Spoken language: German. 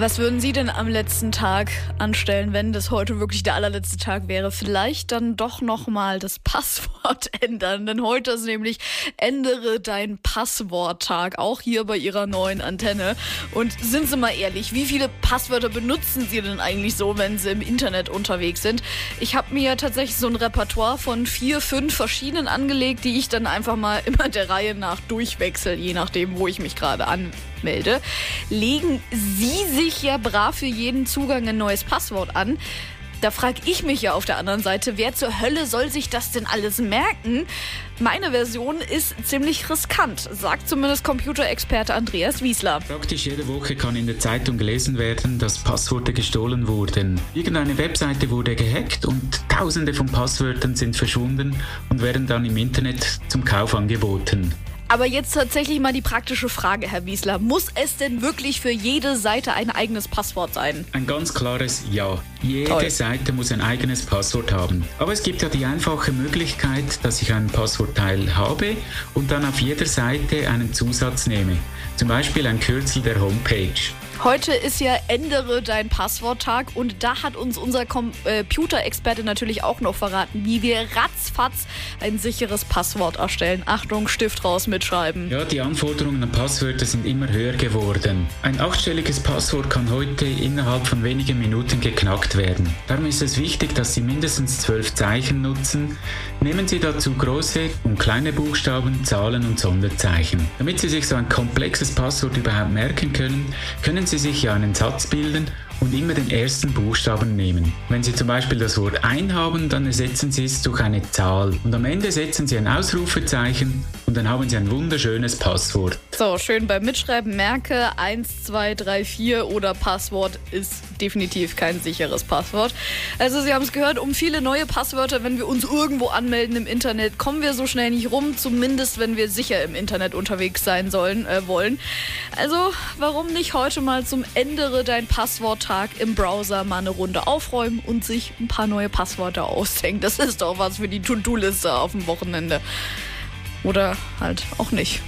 Was würden Sie denn am letzten Tag anstellen, wenn das heute wirklich der allerletzte Tag wäre? Vielleicht dann doch nochmal das Passwort ändern, denn heute ist nämlich ändere dein Passworttag, auch hier bei Ihrer neuen Antenne. Und sind Sie mal ehrlich, wie viele Passwörter benutzen Sie denn eigentlich so, wenn Sie im Internet unterwegs sind? Ich habe mir tatsächlich so ein Repertoire von vier, fünf verschiedenen angelegt, die ich dann einfach mal immer der Reihe nach durchwechsel, je nachdem, wo ich mich gerade anmelde. Legen Sie sich ja brav für jeden Zugang ein neues Passwort an. Da frage ich mich ja auf der anderen Seite, wer zur Hölle soll sich das denn alles merken? Meine Version ist ziemlich riskant, sagt zumindest Computerexperte Andreas Wiesler. Praktisch jede Woche kann in der Zeitung gelesen werden, dass Passworte gestohlen wurden. Irgendeine Webseite wurde gehackt und tausende von Passwörtern sind verschwunden und werden dann im Internet zum Kauf angeboten. Aber jetzt tatsächlich mal die praktische Frage, Herr Wiesler. Muss es denn wirklich für jede Seite ein eigenes Passwort sein? Ein ganz klares Ja. Jede Toll. Seite muss ein eigenes Passwort haben. Aber es gibt ja die einfache Möglichkeit, dass ich einen Passwortteil habe und dann auf jeder Seite einen Zusatz nehme. Zum Beispiel ein Kürzel der Homepage. Heute ist ja Ändere dein Passworttag und da hat uns unser Computerexperte natürlich auch noch verraten, wie wir ratzfatz ein sicheres Passwort erstellen. Achtung, Stift raus mitschreiben. Ja, die Anforderungen an Passwörter sind immer höher geworden. Ein achtstelliges Passwort kann heute innerhalb von wenigen Minuten geknackt werden. Darum ist es wichtig, dass Sie mindestens zwölf Zeichen nutzen. Nehmen Sie dazu große und kleine Buchstaben, Zahlen und Sonderzeichen. Damit Sie sich so ein komplexes Passwort überhaupt merken können, können Sie sich ja einen Satz bilden und immer den ersten Buchstaben nehmen. Wenn Sie zum Beispiel das Wort ein haben, dann ersetzen Sie es durch eine Zahl und am Ende setzen Sie ein Ausrufezeichen und dann haben Sie ein wunderschönes Passwort. So, schön beim Mitschreiben merke 1, 2, 3, 4 oder Passwort ist definitiv kein sicheres Passwort. Also Sie haben es gehört, um viele neue Passwörter, wenn wir uns irgendwo anmelden im Internet, kommen wir so schnell nicht rum, zumindest wenn wir sicher im Internet unterwegs sein sollen, äh, wollen. Also, warum nicht heute mal zum Ändere dein Passwort Tag im Browser mal eine Runde aufräumen und sich ein paar neue Passwörter ausdenken. Das ist doch was für die To-Do-Liste auf dem Wochenende. Oder halt auch nicht.